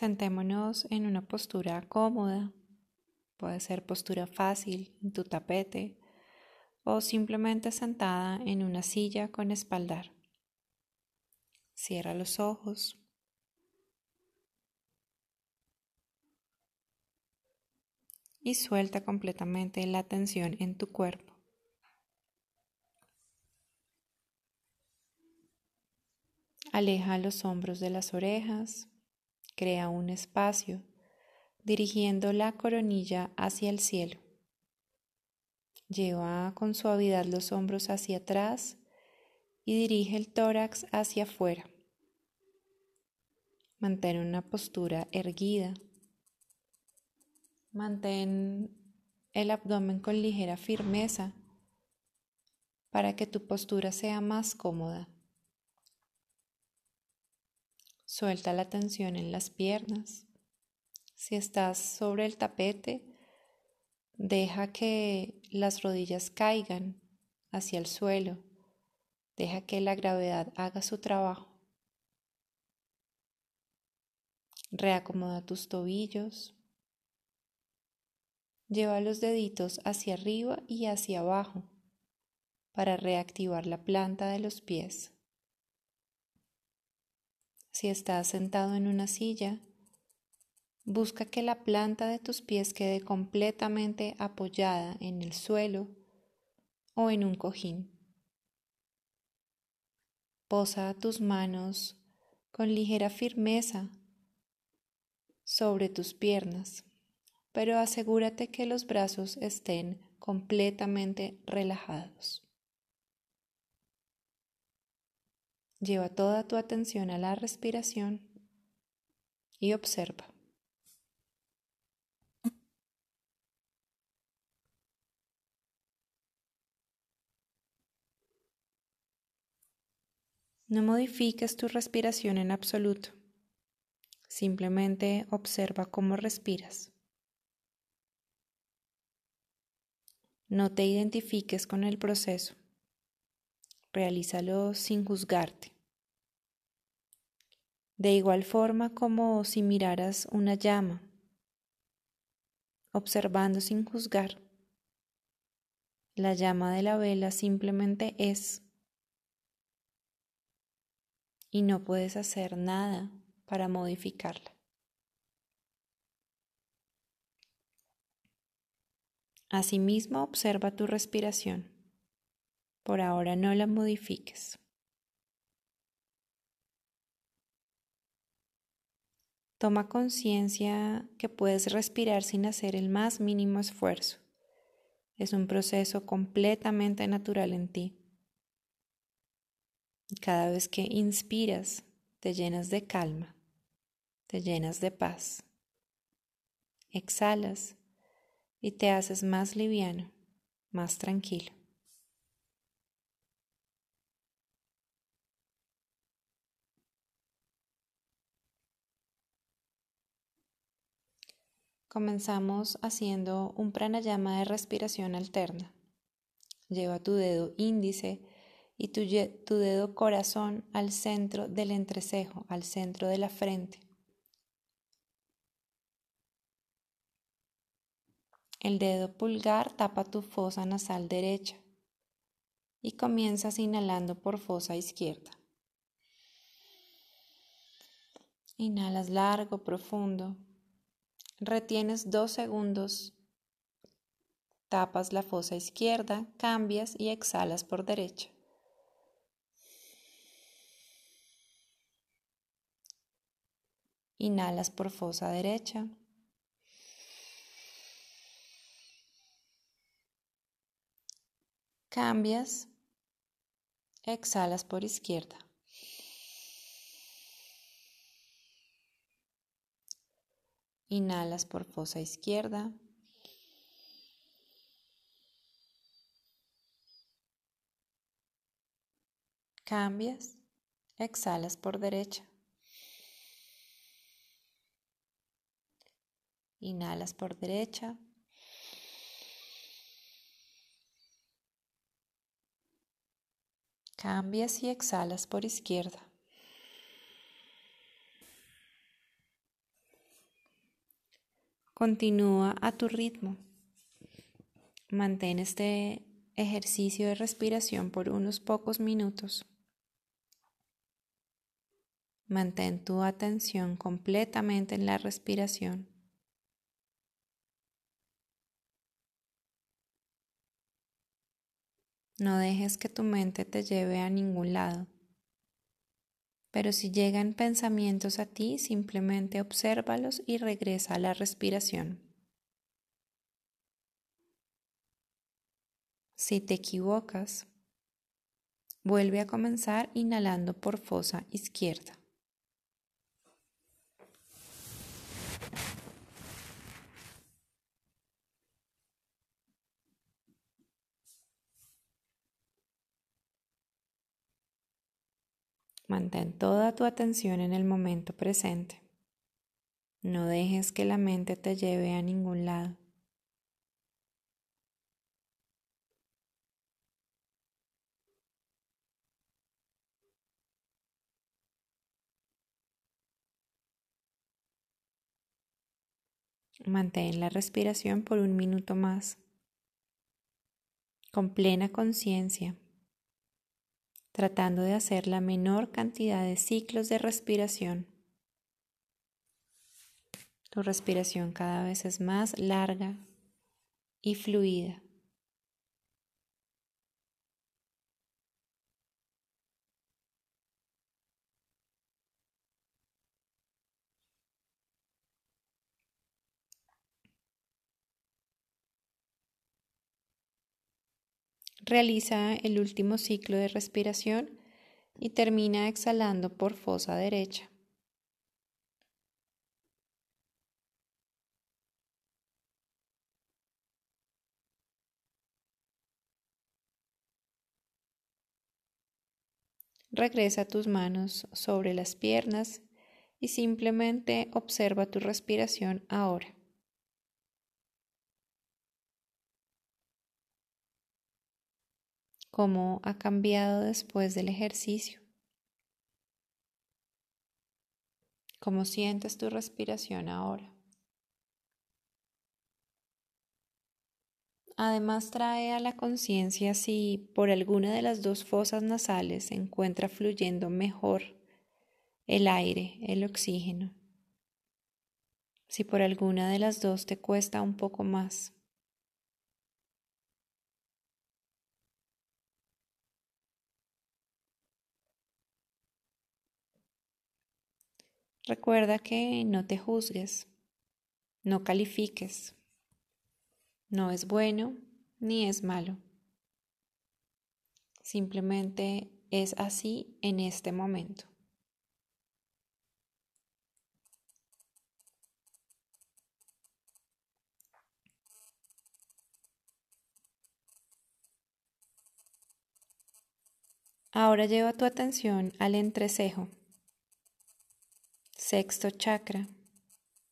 Sentémonos en una postura cómoda. Puede ser postura fácil en tu tapete o simplemente sentada en una silla con espaldar. Cierra los ojos. Y suelta completamente la tensión en tu cuerpo. Aleja los hombros de las orejas, crea un espacio dirigiendo la coronilla hacia el cielo. Lleva con suavidad los hombros hacia atrás y dirige el tórax hacia afuera. Mantén una postura erguida. Mantén el abdomen con ligera firmeza para que tu postura sea más cómoda. Suelta la tensión en las piernas. Si estás sobre el tapete, deja que las rodillas caigan hacia el suelo. Deja que la gravedad haga su trabajo. Reacomoda tus tobillos. Lleva los deditos hacia arriba y hacia abajo para reactivar la planta de los pies. Si estás sentado en una silla, busca que la planta de tus pies quede completamente apoyada en el suelo o en un cojín. Posa tus manos con ligera firmeza sobre tus piernas, pero asegúrate que los brazos estén completamente relajados. Lleva toda tu atención a la respiración y observa. No modifiques tu respiración en absoluto. Simplemente observa cómo respiras. No te identifiques con el proceso. Realízalo sin juzgarte. De igual forma como si miraras una llama, observando sin juzgar. La llama de la vela simplemente es y no puedes hacer nada para modificarla. Asimismo, observa tu respiración. Por ahora no la modifiques. Toma conciencia que puedes respirar sin hacer el más mínimo esfuerzo. Es un proceso completamente natural en ti. Cada vez que inspiras, te llenas de calma, te llenas de paz. Exhalas y te haces más liviano, más tranquilo. Comenzamos haciendo un pranayama de respiración alterna. Lleva tu dedo índice y tu, tu, dedo corazón al centro del entrecejo, al centro de la frente. El dedo pulgar tapa tu fosa nasal derecha y comienzas inhalando por fosa izquierda. Inhalas largo, profundo. Retienes dos segundos. Tapas la fosa izquierda, cambias y exhalas por derecha. Inhalas por fosa derecha. Cambias. Exhalas por izquierda. Inhalas por fosa izquierda. Cambias. Exhalas por derecha. Inhalas por derecha. Cambias y exhalas por izquierda. Continúa a tu ritmo. Mantén este ejercicio de respiración por unos pocos minutos. Mantén tu atención completamente en la respiración. No dejes que tu mente te lleve a ningún lado. Pero si llegan pensamientos a ti, simplemente obsérvalos y regresa a la respiración. Si te equivocas, vuelve a comenzar inhalando por fosa izquierda. Mantén toda tu atención en el momento presente. No dejes que la mente te lleve a ningún lado. Mantén la respiración por un minuto más, con plena conciencia tratando de hacer la menor cantidad de ciclos de respiración. Tu respiración cada vez es más larga y fluida. Realiza el último ciclo de respiración y termina exhalando por fosa derecha. Regresa tus manos sobre las piernas y simplemente observa tu respiración ahora. Cómo ha cambiado después del ejercicio. ¿Cómo sientes tu respiración ahora? Además trae a la conciencia si por alguna de las dos fosas nasales se encuentra fluyendo mejor el aire, el oxígeno. Si por alguna de las dos te cuesta un poco más. Recuerda que no te juzgues, no califiques. No es bueno ni es malo. Simplemente es así en este momento. Ahora lleva tu atención al entrecejo sexto chakra,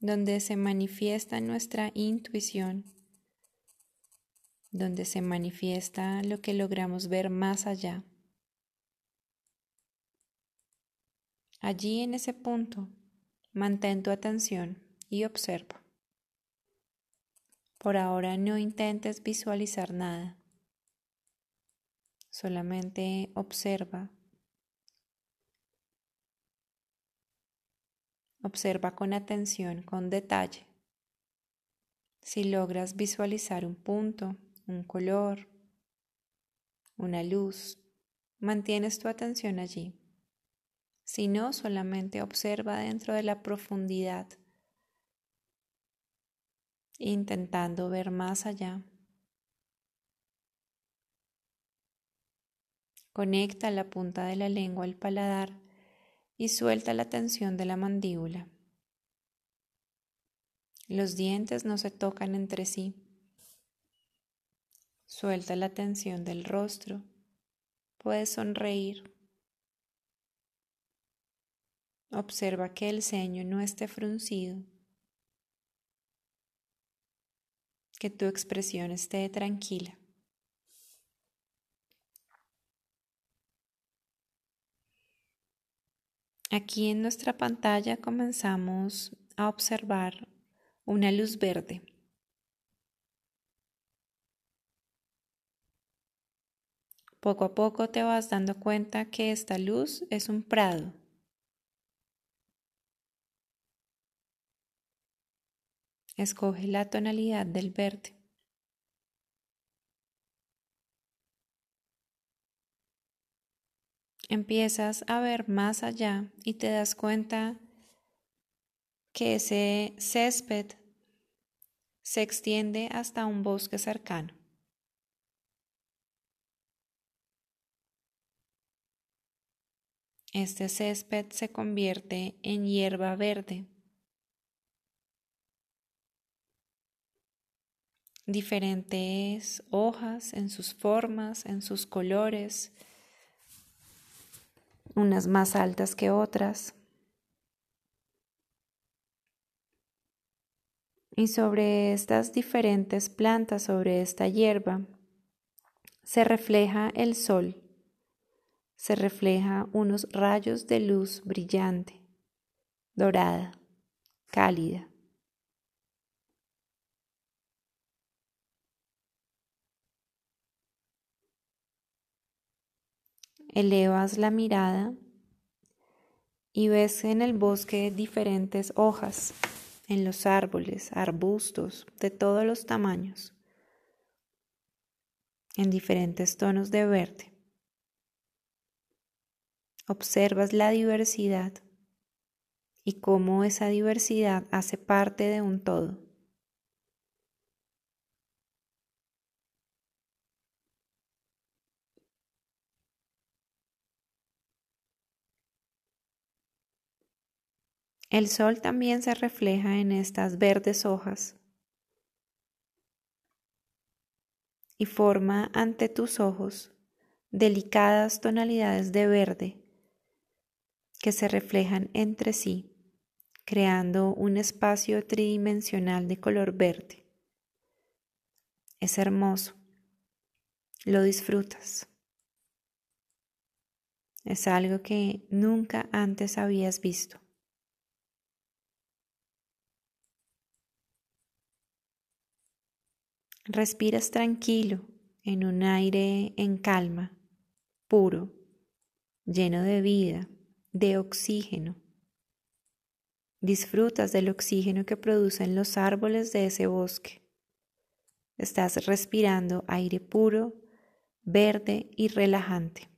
donde se manifiesta nuestra intuición, donde se manifiesta lo que logramos ver más allá. Allí en ese punto, mantén tu atención y observa. Por ahora no intentes visualizar nada, solamente observa Observa con atención, con detalle. Si logras visualizar un punto, un color, una luz, mantienes tu atención allí. Si no, solamente observa dentro de la profundidad, intentando ver más allá. Conecta la punta de la lengua al paladar y suelta la tensión de la mandíbula. Los dientes no se tocan entre sí. Suelta la tensión del rostro. Puedes sonreír. Observa que el ceño no esté fruncido. Que tu expresión esté tranquila. Aquí en nuestra pantalla comenzamos a observar una luz verde. Poco a poco te vas dando cuenta que esta luz es un prado. Escoge la tonalidad del verde. Empiezas a ver más allá y te das cuenta que ese césped se extiende hasta un bosque cercano. Este césped se convierte en hierba verde. Diferentes hojas en sus formas, en sus colores, unas más altas que otras. Y sobre estas diferentes plantas, sobre esta hierba, se refleja el sol, se refleja unos rayos de luz brillante, dorada, cálida. Elevas la mirada y ves en el bosque diferentes hojas en los árboles, arbustos de todos los tamaños, en diferentes tonos de verde. Observas la diversidad y cómo esa diversidad hace parte de un todo. El sol también se refleja en estas verdes hojas y forma ante tus ojos delicadas tonalidades de verde que se reflejan entre sí, creando un espacio tridimensional de color verde. Es hermoso, lo disfrutas. Es algo que nunca antes habías visto. Respiras tranquilo en un aire en calma, puro, lleno de vida, de oxígeno. Disfrutas del oxígeno que producen los árboles de ese bosque. Estás respirando aire puro, verde y relajante.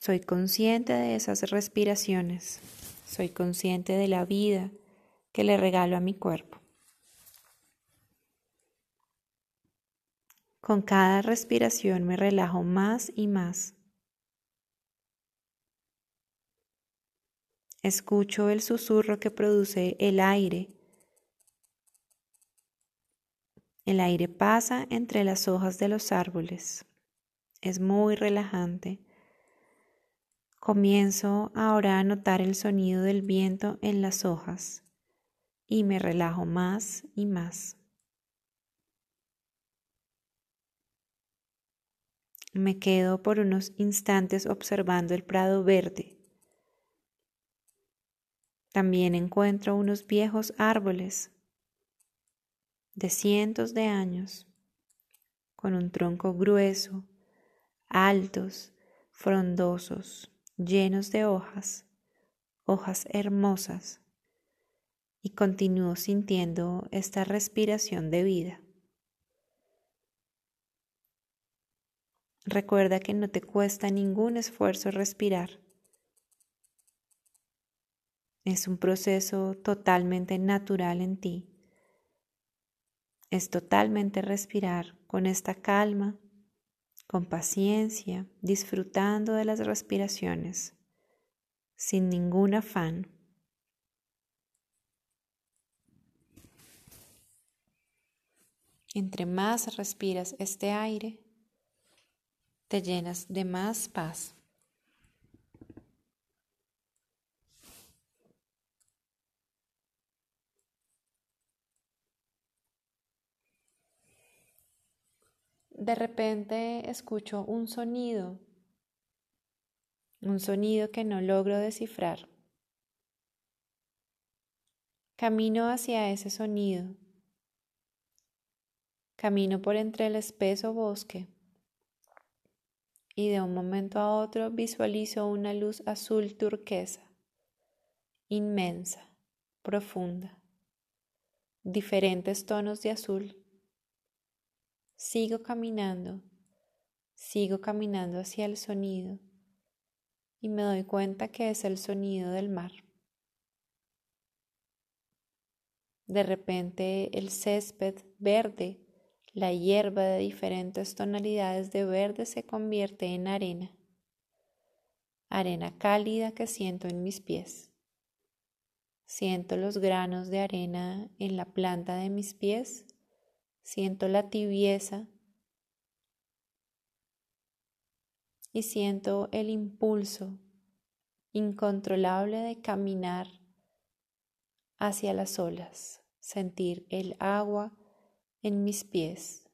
Soy consciente de esas respiraciones. Soy consciente de la vida que le regalo a mi cuerpo. Con cada respiración me relajo más y más. Escucho el susurro que produce el aire. El aire pasa entre las hojas de los árboles. Es muy relajante. Comienzo ahora a notar el sonido del viento en las hojas y me relajo más y más. Me quedo por unos instantes observando el prado verde. También encuentro unos viejos árboles de cientos de años, con un tronco grueso, altos, frondosos, llenos de hojas, hojas hermosas, y continúo sintiendo esta respiración de vida. Recuerda que no te cuesta ningún esfuerzo respirar. Es un proceso totalmente natural en ti. Es totalmente respirar con esta calma, con paciencia, disfrutando de las respiraciones, sin ningún afán. Entre más respiras este aire, te llenas de más paz. De repente escucho un sonido, un sonido que no logro descifrar. Camino hacia ese sonido. Camino por entre el espeso bosque y de un momento a otro visualizo una luz azul turquesa, inmensa, profunda, diferentes tonos de azul. Sigo caminando, sigo caminando hacia el sonido y me doy cuenta que es el sonido del mar. De repente el césped verde la hierba de diferentes tonalidades de verde se convierte en arena, arena cálida que siento en mis pies. Siento los granos de arena en la planta de mis pies, siento la tibieza. Y siento el impulso incontrolable de caminar hacia las olas, sentir el agua en mis pies,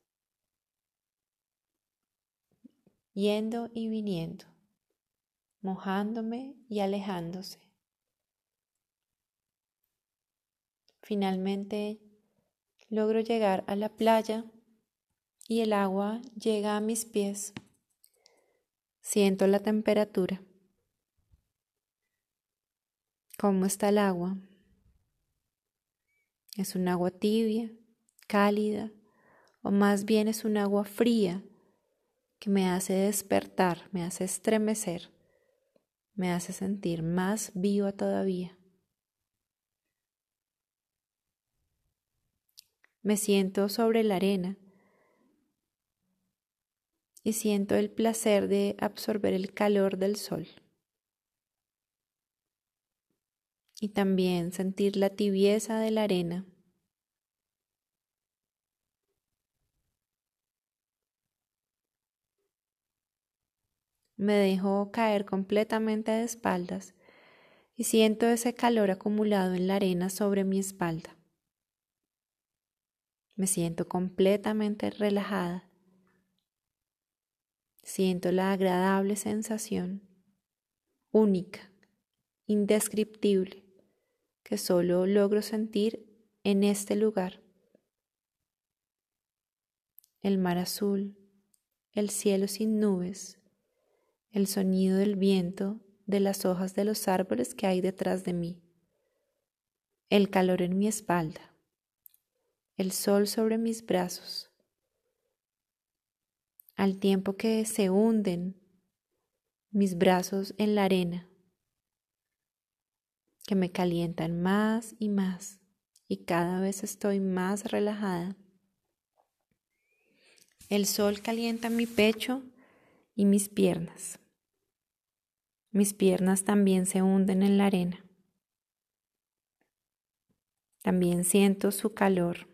yendo y viniendo, mojándome y alejándose. Finalmente logro llegar a la playa y el agua llega a mis pies. Siento la temperatura. ¿Cómo está el agua? Es un agua tibia, cálida o más bien es un agua fría que me hace despertar, me hace estremecer, me hace sentir más viva todavía. Me siento sobre la arena y siento el placer de absorber el calor del sol. Y también sentir la tibieza de la arena Me dejo caer completamente de espaldas y siento ese calor acumulado en la arena sobre mi espalda. Me siento completamente relajada. Siento la agradable sensación, única, indescriptible, que solo logro sentir en este lugar. El mar azul, el cielo sin nubes, el sonido del viento de las hojas de los árboles que hay detrás de mí, el calor en mi espalda, el sol sobre mis brazos, al tiempo que se hunden mis brazos en la arena, que me calientan más y más y cada vez estoy más relajada. El sol calienta mi pecho y mis piernas. Mis piernas también se hunden en la arena. También siento su calor.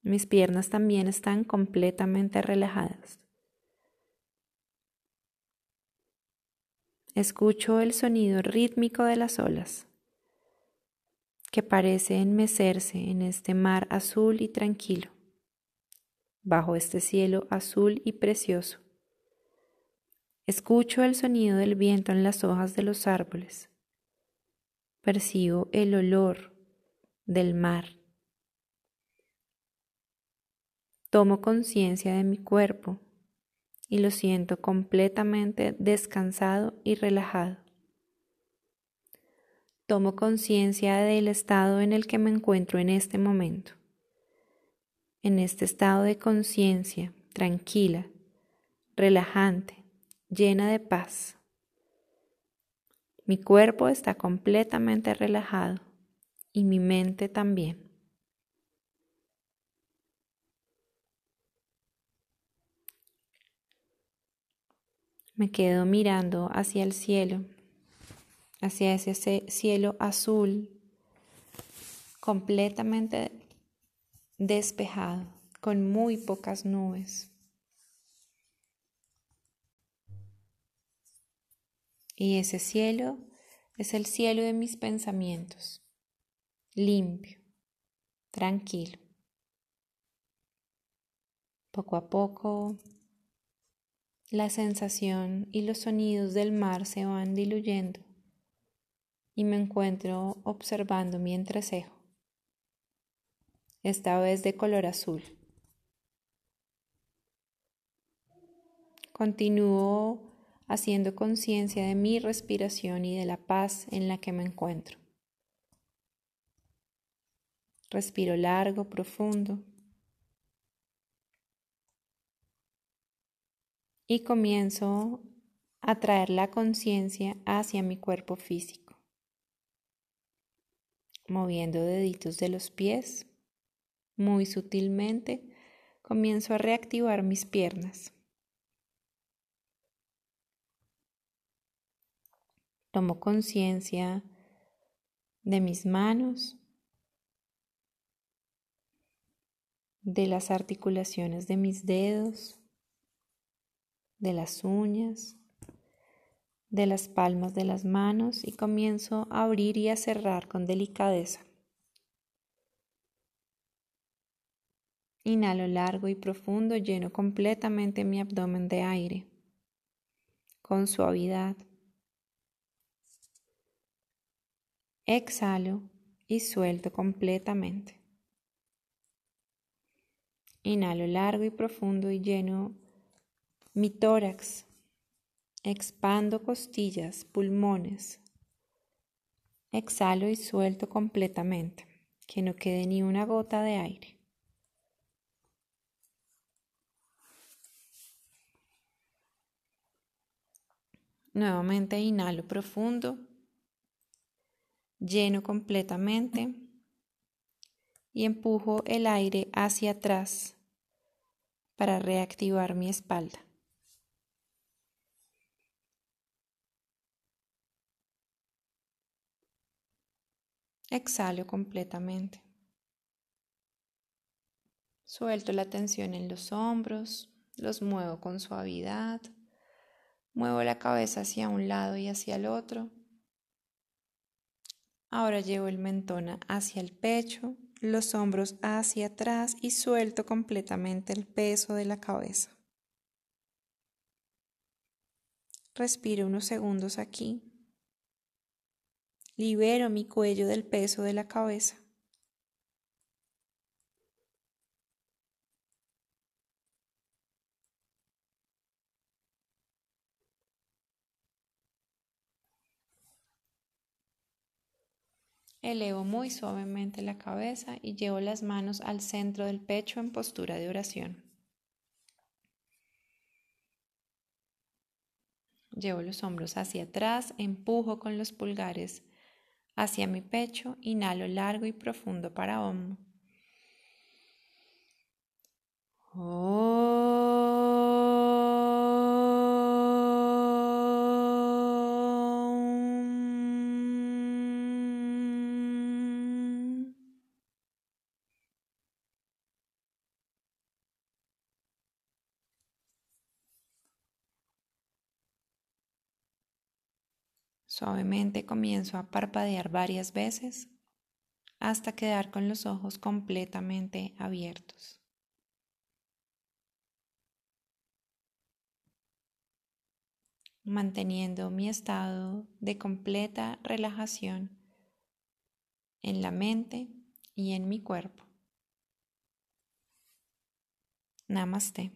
Mis piernas también están completamente relajadas. Escucho el sonido rítmico de las olas que parece enmecerse en este mar azul y tranquilo bajo este cielo azul y precioso. Escucho el sonido del viento en las hojas de los árboles. Percibo el olor del mar. Tomo conciencia de mi cuerpo y lo siento completamente descansado y relajado. Tomo conciencia del estado en el que me encuentro en este momento en este estado de conciencia tranquila, relajante, llena de paz. Mi cuerpo está completamente relajado y mi mente también. Me quedo mirando hacia el cielo, hacia ese cielo azul, completamente despejado, con muy pocas nubes. Y ese cielo es el cielo de mis pensamientos, limpio, tranquilo. Poco a poco, la sensación y los sonidos del mar se van diluyendo y me encuentro observando mi entrecejo, esta vez de color azul. Continúo haciendo conciencia de mi respiración y de la paz en la que me encuentro. Respiro largo, profundo. Y comienzo a traer la conciencia hacia mi cuerpo físico, moviendo deditos de los pies. Muy sutilmente comienzo a reactivar mis piernas. Tomo conciencia de mis manos, de las articulaciones de mis dedos, de las uñas, de las palmas de las manos y comienzo a abrir y a cerrar con delicadeza. Inhalo largo y profundo, lleno completamente mi abdomen de aire, con suavidad. Exhalo y suelto completamente. Inhalo largo y profundo y lleno mi tórax. Expando costillas, pulmones. Exhalo y suelto completamente, que no quede ni una gota de aire. Nuevamente inhalo profundo, lleno completamente y empujo el aire hacia atrás para reactivar mi espalda. Exhalo completamente. Suelto la tensión en los hombros, los muevo con suavidad, muevo la cabeza hacia un lado y hacia el otro. Ahora llevo el mentón hacia el pecho los hombros hacia atrás y suelto completamente el peso de la cabeza. Respiro unos segundos aquí. Libero mi cuello del peso de la cabeza. Elevo muy suavemente la cabeza y llevo las manos al centro del pecho en postura de oración. Llevo los hombros hacia atrás, empujo con los pulgares hacia mi pecho, inhalo largo y profundo para hombro. Suavemente comienzo a parpadear varias veces hasta quedar con los ojos completamente abiertos. manteniendo mi estado de completa relajación en la mente y en mi cuerpo. Namaste.